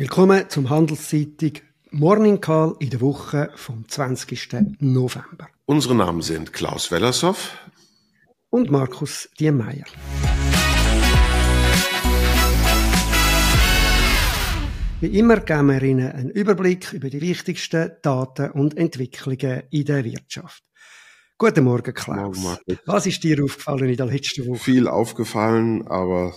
Willkommen zum Handelszeitung Morning Call in der Woche vom 20. November. Unsere Namen sind Klaus Wellershoff und Markus Diemeyer. Wie immer geben wir Ihnen einen Überblick über die wichtigsten Daten und Entwicklungen in der Wirtschaft. Guten Morgen, Klaus. Morgen, Was ist dir aufgefallen in der letzten Woche? Viel aufgefallen, aber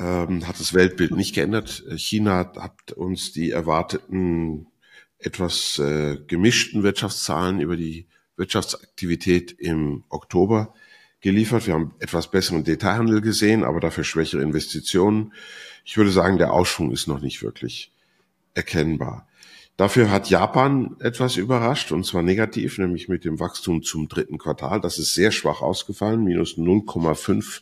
ähm, hat das Weltbild nicht geändert. China hat uns die erwarteten etwas äh, gemischten Wirtschaftszahlen über die Wirtschaftsaktivität im Oktober geliefert. Wir haben etwas besseren Detailhandel gesehen, aber dafür schwächere Investitionen. Ich würde sagen, der Ausschwung ist noch nicht wirklich erkennbar. Dafür hat Japan etwas überrascht, und zwar negativ, nämlich mit dem Wachstum zum dritten Quartal. Das ist sehr schwach ausgefallen, minus 0,5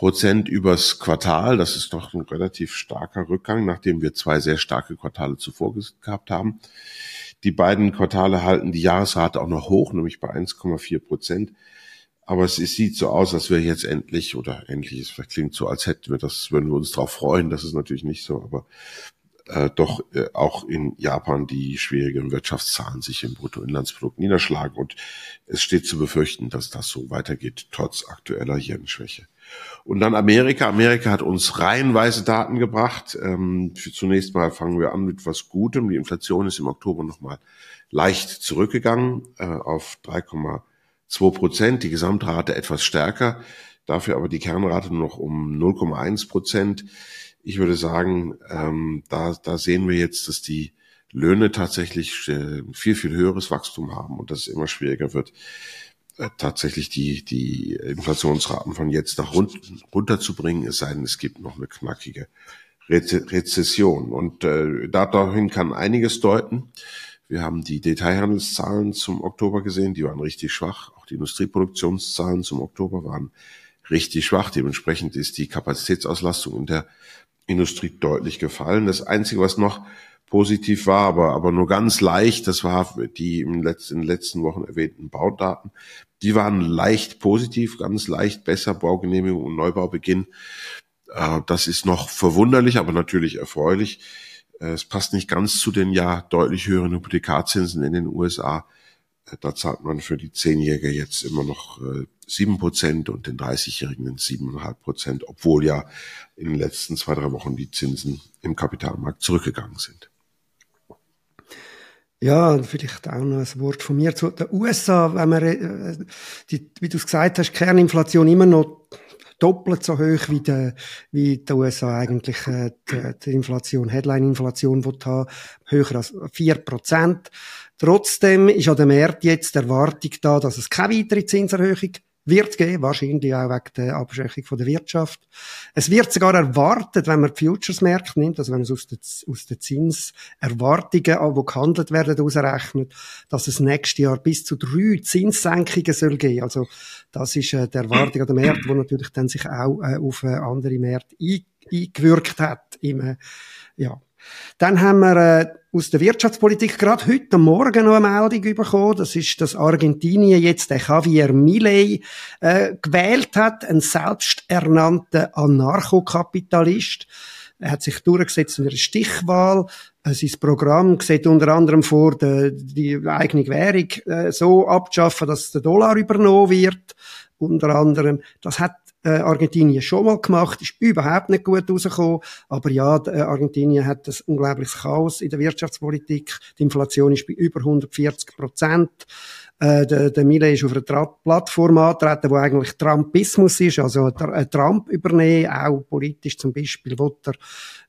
Prozent übers Quartal. Das ist doch ein relativ starker Rückgang, nachdem wir zwei sehr starke Quartale zuvor gehabt haben. Die beiden Quartale halten die Jahresrate auch noch hoch, nämlich bei 1,4 Prozent. Aber es sieht so aus, als wir jetzt endlich, oder endlich, es klingt so, als hätten wir das, würden wir uns darauf freuen. Das ist natürlich nicht so, aber äh, doch äh, auch in Japan die schwierigen Wirtschaftszahlen sich im Bruttoinlandsprodukt niederschlagen. Und es steht zu befürchten, dass das so weitergeht, trotz aktueller Yen-Schwäche. Und dann Amerika. Amerika hat uns reihenweise Daten gebracht. Ähm, zunächst mal fangen wir an mit was Gutem. Die Inflation ist im Oktober nochmal leicht zurückgegangen äh, auf 3,2 Prozent. Die Gesamtrate etwas stärker. Dafür aber die Kernrate noch um 0,1 Prozent. Ich würde sagen, ähm, da, da sehen wir jetzt, dass die Löhne tatsächlich äh, viel, viel höheres Wachstum haben und dass es immer schwieriger wird, tatsächlich die, die Inflationsraten von jetzt nach unten runterzubringen, es sei denn, es gibt noch eine knackige Rezession. Und äh, dahin kann einiges deuten. Wir haben die Detailhandelszahlen zum Oktober gesehen, die waren richtig schwach. Auch die Industrieproduktionszahlen zum Oktober waren richtig schwach. Dementsprechend ist die Kapazitätsauslastung in der Industrie deutlich gefallen. Das Einzige, was noch positiv war, aber, aber nur ganz leicht, das war die im letzten, in den letzten Wochen erwähnten Baudaten. Die waren leicht positiv, ganz leicht besser, Baugenehmigung und Neubaubeginn. Äh, das ist noch verwunderlich, aber natürlich erfreulich. Äh, es passt nicht ganz zu den ja deutlich höheren Hypothekarzinsen in den USA. Äh, da zahlt man für die Zehnjährige jetzt immer noch sieben Prozent und den 30-Jährigen siebeneinhalb Prozent, obwohl ja in den letzten zwei, drei Wochen die Zinsen im Kapitalmarkt zurückgegangen sind. Ja, vielleicht auch noch ein Wort von mir zu den USA, wenn man, äh, die, wie du es gesagt hast, Kerninflation immer noch doppelt so hoch wie der, wie die USA eigentlich äh, die, die Inflation, Headline-Inflation haben, höher als vier Prozent. Trotzdem ist an dem März jetzt die Erwartung da, dass es keine weitere Zinserhöhung wird geben, wahrscheinlich auch wegen der Abschwächung der Wirtschaft. Es wird sogar erwartet, wenn man die Futures-Märkte nimmt, also wenn man es aus den, aus den Zinserwartungen, die gehandelt werden, ausrechnet, dass es nächstes Jahr bis zu drei Zinssenkungen soll geben. Also das ist äh, die Erwartung an den Märkten, die natürlich dann sich auch äh, auf äh, andere Märkte eingewirkt hat. Im, äh, ja. Dann haben wir äh, aus der Wirtschaftspolitik gerade heute Morgen noch eine Meldung bekommen. Das ist, dass Argentinien jetzt den Javier Milei äh, gewählt hat, ein selbsternannter Anarchokapitalist. Er hat sich durchgesetzt in einer Stichwahl. Äh, sein Programm sieht unter anderem vor, die, die eigene Währung äh, so abzuschaffen, dass der Dollar übernommen wird. Unter anderem. Das hat äh, Argentinien schon mal gemacht, ist überhaupt nicht gut rausgekommen. Aber ja, äh, Argentinien hat ein unglaubliches Chaos in der Wirtschaftspolitik. Die Inflation ist bei über 140 Prozent. Äh, der, der Mille ist auf einer Tra Plattform antreten, wo eigentlich Trumpismus ist, also äh, Trump übernehmen, auch politisch zum Beispiel, wo er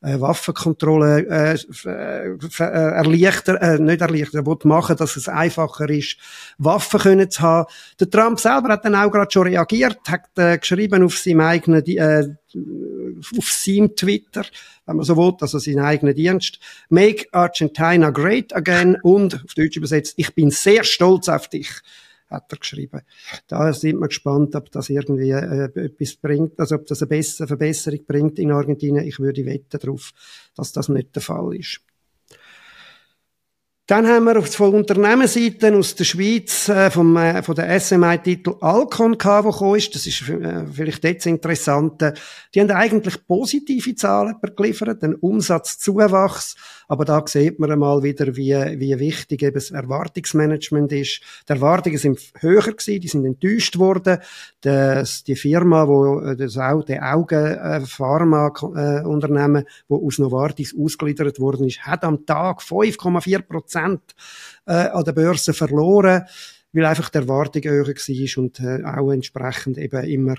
äh, Waffenkontrolle äh, äh, äh, erleichtern, äh, nicht erleichtern, will machen, dass es einfacher ist, Waffen können zu haben. Der Trump selber hat dann auch gerade schon reagiert, hat äh, geschrieben auf seinem eigenen äh, auf seinem Twitter, wenn man so will, also seinen eigenen Dienst. Make Argentina great again und auf Deutsch übersetzt, ich bin sehr stolz auf dich hat er geschrieben. Da sind wir gespannt, ob das irgendwie äh, etwas bringt, also ob das eine bessere Verbesserung bringt in Argentinien. Ich würde wetten darauf, dass das nicht der Fall ist. Dann haben wir von Unternehmensseite aus der Schweiz äh, vom, äh, von der SMI-Titel Alcon gehabt, wo gekommen ist. Das ist äh, vielleicht jetzt interessant. Die haben eigentlich positive Zahlen geliefert, einen Umsatzzuwachs. Aber da sieht man einmal wieder, wie, wie wichtig eben das Erwartungsmanagement ist. Die Erwartungen sind höher gewesen, die sind enttäuscht worden. Das, die Firma, wo äh, das auch, der Augen-Pharma-Unternehmen, äh, wo aus Novartis ausgeliefert worden ist, hat am Tag 5,4 Prozent Prozent äh, an der Börse verloren, weil einfach die Erwartung höher war und äh, auch entsprechend eben immer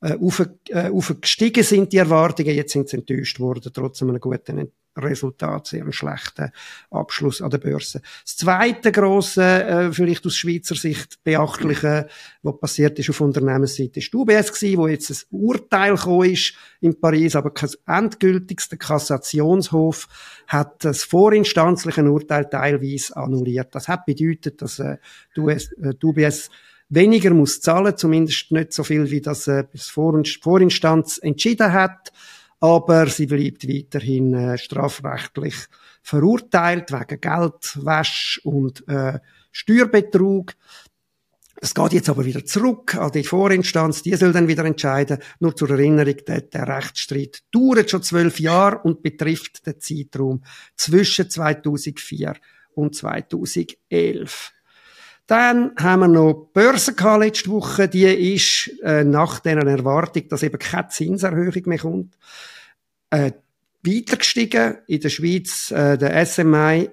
äh, auf, äh, aufgestiegen sind die Erwartungen. Jetzt sind sie enttäuscht worden, trotz einem guten Resultat, sehr schlechten Abschluss an der Börse. Das zweite große, äh, vielleicht aus Schweizer Sicht beachtliche, was passiert ist auf Unternehmensseite, ist UBS gewesen, wo jetzt ein Urteil ist in Paris, aber kein endgültiges. Der Kassationshof hat das vorinstanzliche Urteil teilweise annulliert. Das hat bedeutet, dass äh, die, US, äh, die UBS weniger muss zahlen, zumindest nicht so viel, wie das äh, das Vorinstanz entschieden hat aber sie bleibt weiterhin äh, strafrechtlich verurteilt wegen Geldwäsche und äh, Steuerbetrug. Es geht jetzt aber wieder zurück an die Vorinstanz, die soll dann wieder entscheiden. Nur zur Erinnerung, der, der Rechtsstreit dauert schon zwölf Jahre und betrifft den Zeitraum zwischen 2004 und 2011. Dann haben wir noch die Börse letzte Woche. Die ist äh, nach dieser Erwartung, dass eben keine Zinserhöhung mehr kommt, äh, weiter gestiegen. In der Schweiz äh, der SMI,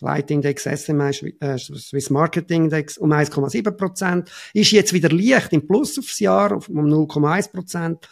Leitindex SMI, äh, Swiss Marketing Index, um 1,7 Prozent. Ist jetzt wieder leicht im Plus aufs Jahr, um 0,1 Prozent.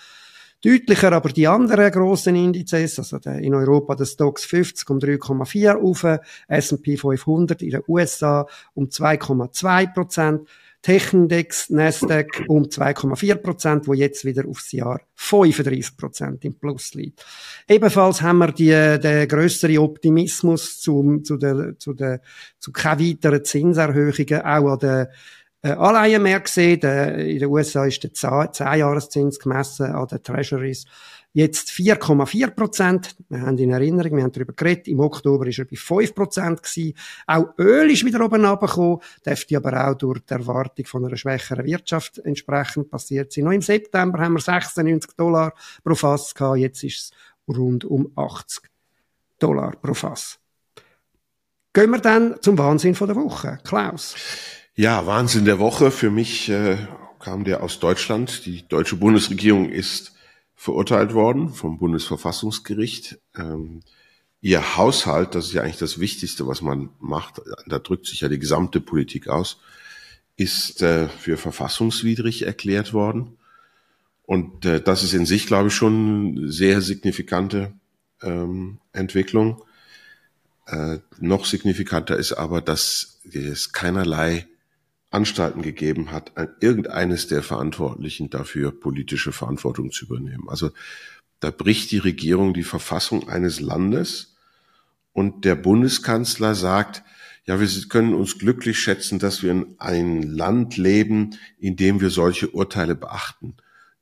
Deutlicher aber die anderen grossen Indizes, also der, in Europa der Stocks 50 um 3,4 auf, S&P 500 in den USA um 2,2 Prozent. Techindex, Nasdaq um 2,4 Prozent, wo jetzt wieder aufs Jahr 35 Prozent im Plus liegt. Ebenfalls haben wir die, den größeren Optimismus zum, zu der, zu der, zu keinen weiteren Zinserhöhungen auch an der äh, Anleihenmärkte gesehen. Der, in den USA ist der 10-Jahreszins gemessen an den Treasuries Jetzt 4,4 Prozent. Wir haben in Erinnerung, wir haben darüber geredet. Im Oktober war er bei 5 Prozent. Auch Öl ist wieder oben runtergekommen. Dürfte aber auch durch die Erwartung von einer schwächeren Wirtschaft entsprechend passiert sein. Noch im September haben wir 96 Dollar pro Fass gehabt. Jetzt ist es rund um 80 Dollar pro Fass. Gehen wir dann zum Wahnsinn von der Woche. Klaus. Ja, Wahnsinn der Woche. Für mich äh, kam der aus Deutschland. Die deutsche Bundesregierung ist verurteilt worden vom Bundesverfassungsgericht. Ähm, ihr Haushalt, das ist ja eigentlich das Wichtigste, was man macht, da drückt sich ja die gesamte Politik aus, ist äh, für verfassungswidrig erklärt worden. Und äh, das ist in sich, glaube ich, schon sehr signifikante ähm, Entwicklung. Äh, noch signifikanter ist aber, dass es keinerlei Anstalten gegeben hat, irgendeines der Verantwortlichen dafür politische Verantwortung zu übernehmen. Also da bricht die Regierung die Verfassung eines Landes und der Bundeskanzler sagt, ja, wir können uns glücklich schätzen, dass wir in einem Land leben, in dem wir solche Urteile beachten.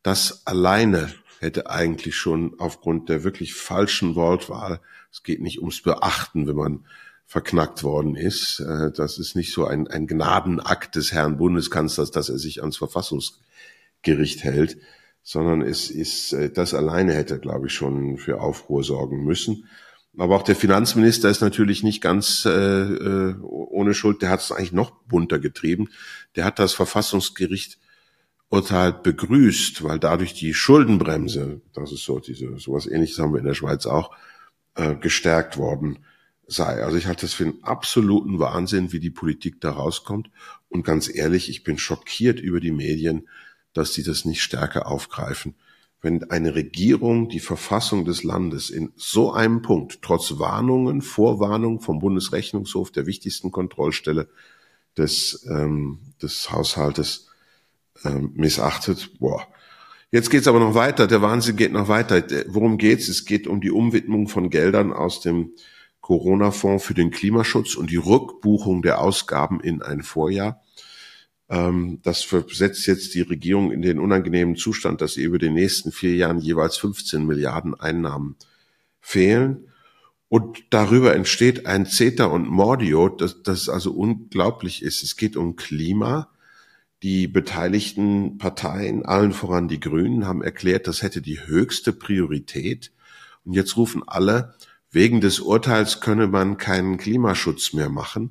Das alleine hätte eigentlich schon aufgrund der wirklich falschen Wortwahl, es geht nicht ums Beachten, wenn man verknackt worden ist. Äh, das ist nicht so ein, ein Gnadenakt des Herrn Bundeskanzlers, dass er sich ans Verfassungsgericht hält, sondern es ist, äh, das alleine hätte, glaube ich, schon für Aufruhr sorgen müssen. Aber auch der Finanzminister ist natürlich nicht ganz äh, äh ohne Schuld. Der hat es eigentlich noch bunter getrieben. Der hat das Verfassungsgericht Urteil begrüßt, weil dadurch die Schuldenbremse, das ist so diese sowas Ähnliches haben wir in der Schweiz auch, äh, gestärkt worden sei. Also ich halte es für einen absoluten Wahnsinn, wie die Politik da rauskommt. Und ganz ehrlich, ich bin schockiert über die Medien, dass sie das nicht stärker aufgreifen. Wenn eine Regierung die Verfassung des Landes in so einem Punkt, trotz Warnungen, Vorwarnungen vom Bundesrechnungshof, der wichtigsten Kontrollstelle des, ähm, des Haushaltes, ähm, missachtet, boah. Jetzt geht's aber noch weiter. Der Wahnsinn geht noch weiter. Worum geht's? Es geht um die Umwidmung von Geldern aus dem Corona-Fonds für den Klimaschutz und die Rückbuchung der Ausgaben in ein Vorjahr. Ähm, das versetzt jetzt die Regierung in den unangenehmen Zustand, dass ihr über den nächsten vier Jahren jeweils 15 Milliarden Einnahmen fehlen. Und darüber entsteht ein Zeta und Mordio, das, das also unglaublich ist. Es geht um Klima. Die beteiligten Parteien, allen voran die Grünen, haben erklärt, das hätte die höchste Priorität. Und jetzt rufen alle, wegen des Urteils könne man keinen Klimaschutz mehr machen.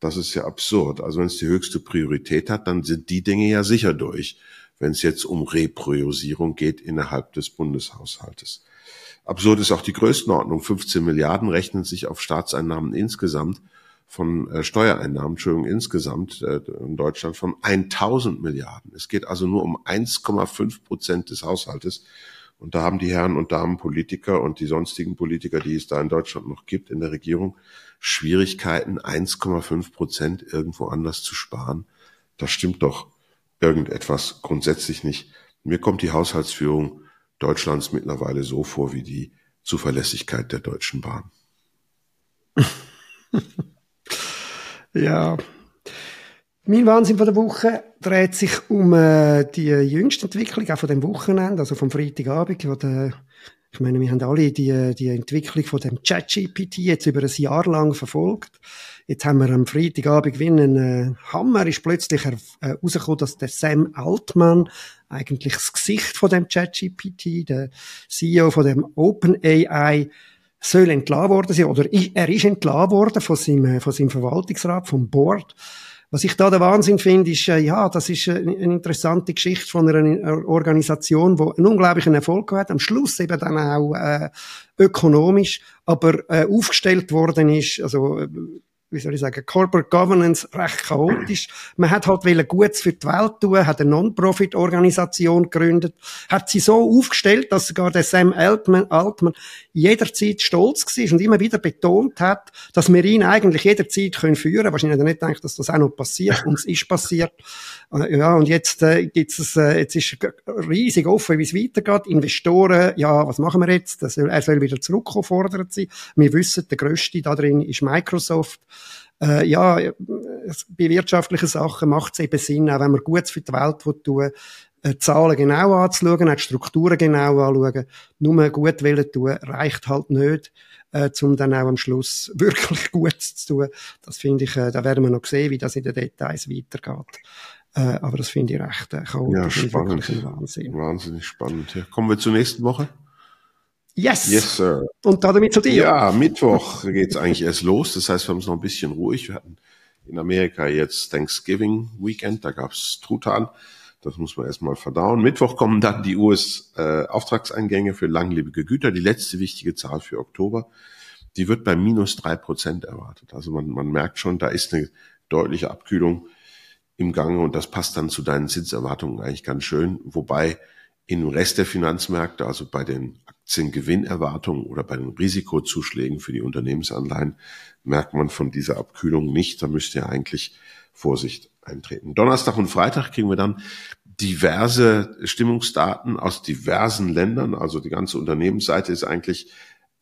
Das ist ja absurd. Also wenn es die höchste Priorität hat, dann sind die Dinge ja sicher durch, wenn es jetzt um Repriorisierung geht innerhalb des Bundeshaushaltes. Absurd ist auch die Größenordnung. 15 Milliarden rechnen sich auf Staatseinnahmen insgesamt von äh, Steuereinnahmen, Entschuldigung, insgesamt äh, in Deutschland von 1000 Milliarden. Es geht also nur um 1,5 Prozent des Haushaltes. Und da haben die Herren und Damen Politiker und die sonstigen Politiker, die es da in Deutschland noch gibt, in der Regierung, Schwierigkeiten, 1,5 Prozent irgendwo anders zu sparen. Da stimmt doch irgendetwas grundsätzlich nicht. Mir kommt die Haushaltsführung Deutschlands mittlerweile so vor wie die Zuverlässigkeit der Deutschen Bahn. ja. Mein Wahnsinn von der Woche dreht sich um äh, die jüngste Entwicklung auch von dem Wochenende, also vom Freitagabend, wo der ich meine, wir haben alle die, die Entwicklung von dem ChatGPT jetzt über ein Jahr lang verfolgt. Jetzt haben wir am Freitagabend gewinnen. Äh, Hammer ist plötzlich äh, dass der Sam Altman eigentlich das Gesicht von dem ChatGPT, der CEO von dem OpenAI, soll entlassen worden sein, oder er ist entlassen worden von seinem, von seinem Verwaltungsrat, vom Board. Was ich da der Wahnsinn finde, ist, äh, ja, das ist äh, eine interessante Geschichte von einer Organisation, die einen unglaublichen Erfolg hat, am Schluss eben dann auch äh, ökonomisch, aber äh, aufgestellt worden ist, also äh, wie soll ich sagen, Corporate Governance recht chaotisch. Man hat halt wollen Gutes für die Welt tun, hat eine Non-Profit-Organisation gegründet, hat sie so aufgestellt, dass sogar der Sam Altman, Altman jederzeit stolz war und immer wieder betont hat, dass wir ihn eigentlich jederzeit können führen können. Wahrscheinlich hat er nicht gedacht, dass das auch noch passiert und es ist passiert. Äh, ja, und jetzt äh, gibt's es, äh, jetzt ist riesig offen, wie es weitergeht. Investoren, ja, was machen wir jetzt? Er soll, er wieder zurückkommen, fordert sie. Wir wissen, der grösste da drin ist Microsoft. Äh, ja, bei wirtschaftlichen Sachen macht es eben Sinn, auch wenn man Gutes für die Welt tun äh, Zahlen genau anzuschauen, auch die Strukturen genau anzuschauen. Nur gut wollen tun, reicht halt nicht, äh, um dann auch am Schluss wirklich gut zu tun. Das finde ich, äh, da werden wir noch sehen, wie das in den Details weitergeht. Äh, aber das finde ich recht äh, chaotisch ja, spannend. Wahnsinn. Wahnsinnig spannend. Ja. Kommen wir zur nächsten Woche. Yes. Yes, Sir. Und damit zu dir. Ja, Mittwoch geht's eigentlich erst los. Das heißt, wir haben es noch ein bisschen ruhig. Wir hatten in Amerika jetzt Thanksgiving Weekend. Da gab's Truthahn. Das muss man erstmal verdauen. Mittwoch kommen dann die US-Auftragseingänge äh, für langlebige Güter. Die letzte wichtige Zahl für Oktober. Die wird bei minus drei Prozent erwartet. Also man, man merkt schon, da ist eine deutliche Abkühlung im Gange und das passt dann zu deinen Zinserwartungen eigentlich ganz schön. Wobei im Rest der Finanzmärkte, also bei den Aktiengewinnerwartungen oder bei den Risikozuschlägen für die Unternehmensanleihen, merkt man von dieser Abkühlung nicht. Da müsste ja eigentlich Vorsicht eintreten. Donnerstag und Freitag kriegen wir dann diverse Stimmungsdaten aus diversen Ländern. Also die ganze Unternehmensseite ist eigentlich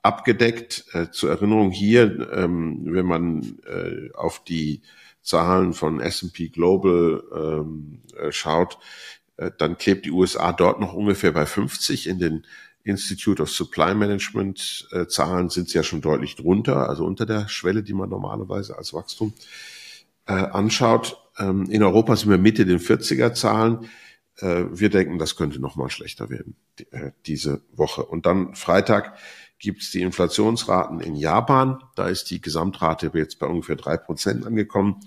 abgedeckt. Äh, zur Erinnerung hier, ähm, wenn man äh, auf die Zahlen von S&P Global ähm, äh, schaut, dann klebt die USA dort noch ungefähr bei 50. In den Institute of Supply Management äh, Zahlen sind sie ja schon deutlich drunter, also unter der Schwelle, die man normalerweise als Wachstum äh, anschaut. Ähm, in Europa sind wir Mitte den 40er Zahlen. Äh, wir denken, das könnte noch mal schlechter werden die, äh, diese Woche. Und dann Freitag gibt es die Inflationsraten in Japan. Da ist die Gesamtrate jetzt bei ungefähr drei Prozent angekommen.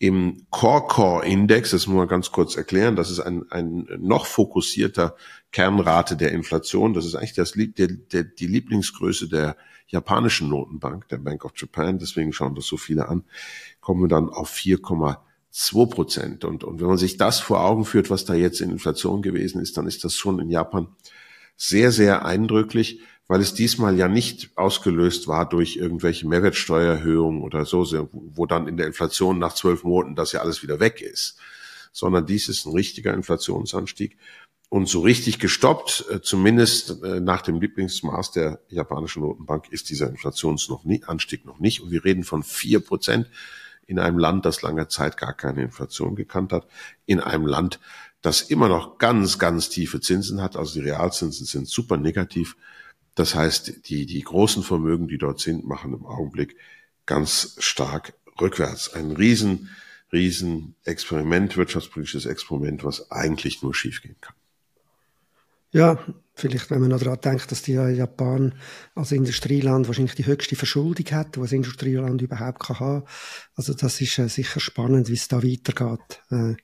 Im Core-Core-Index, das muss man ganz kurz erklären, das ist ein, ein noch fokussierter Kernrate der Inflation. Das ist eigentlich das, der, der, die Lieblingsgröße der japanischen Notenbank, der Bank of Japan. Deswegen schauen das so viele an. Kommen wir dann auf 4,2 Prozent. Und, und wenn man sich das vor Augen führt, was da jetzt in Inflation gewesen ist, dann ist das schon in Japan sehr, sehr eindrücklich weil es diesmal ja nicht ausgelöst war durch irgendwelche Mehrwertsteuererhöhungen oder so, wo dann in der Inflation nach zwölf Monaten das ja alles wieder weg ist, sondern dies ist ein richtiger Inflationsanstieg. Und so richtig gestoppt, äh, zumindest äh, nach dem Lieblingsmaß der japanischen Notenbank, ist dieser Inflationsanstieg noch nicht. Und wir reden von vier Prozent in einem Land, das lange Zeit gar keine Inflation gekannt hat, in einem Land, das immer noch ganz, ganz tiefe Zinsen hat. Also die Realzinsen sind super negativ Das heißt, die, die großen Vermögen, die dort sind, machen im Augenblick ganz stark rückwärts. Ein riesen, riesen Experiment, wirtschaftspolitisches Experiment, was eigentlich nur schiefgehen kann. Ja, vielleicht, wenn man noch daran denkt, dass die Japan als Industrieland wahrscheinlich die höchste Verschuldung hat, was ein Industrieland überhaupt kann haben. Also das ist äh, sicher spannend, wie es da weitergeht. Äh,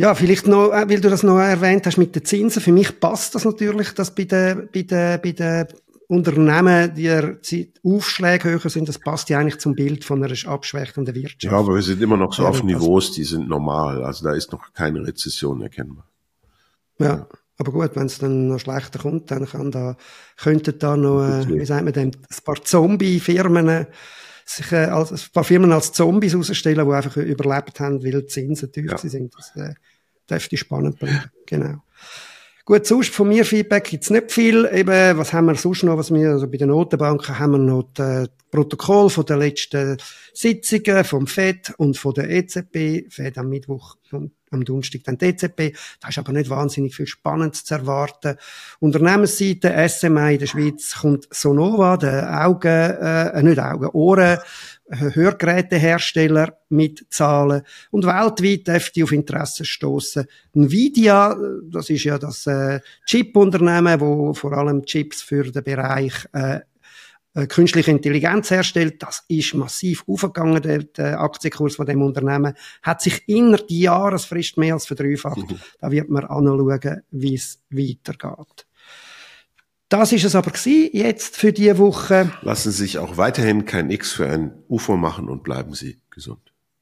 ja, vielleicht noch, äh, weil du das noch erwähnt hast mit den Zinsen. Für mich passt das natürlich, dass bei den, bei den, bei den Unternehmen die Aufschläge höher sind. Das passt ja eigentlich zum Bild von einer abschwächenden Wirtschaft. Ja, aber wir sind immer noch so auf Niveaus, die sind normal. Also da ist noch keine Rezession erkennbar. Ja, aber gut, wenn es dann noch schlechter kommt, dann kann da, könnten da noch, äh, wie sagt man denn, ein paar Zombie-Firmen äh, sich äh, als, ein paar Firmen als Zombies herausstellen, die einfach überlebt haben, weil die Zinsen tief ja. sind. Das äh, dürfte spannend bleiben. Genau. Gut, sonst von mir Feedback gibt's nicht viel. Eben, was haben wir sonst noch? Was wir, also bei den Notenbanken haben wir noch das Protokoll von den letzten Sitzungen vom FED und von der EZB. FED am Mittwoch und am Donnerstag dann die EZB. Da ist aber nicht wahnsinnig viel Spannendes zu erwarten. Unternehmensseite, SMA in der Schweiz kommt Sonova, der Augen, äh, nicht Augen, Ohren, Hörgerätehersteller mit Zahlen und weltweit dürfte auf Interesse stoßen. Nvidia, das ist ja das äh, Chip-Unternehmen, wo vor allem Chips für den Bereich äh, äh, künstliche Intelligenz herstellt. Das ist massiv aufgegangen. Der, der Aktienkurs von dem Unternehmen hat sich innerhalb der Jahresfrist mehr als verdreifacht. Mhm. Da wird man anschauen, wie es weitergeht. Das ist es aber gewesen, jetzt für diese Woche. Lassen Sie sich auch weiterhin kein X für ein UFO machen und bleiben Sie gesund.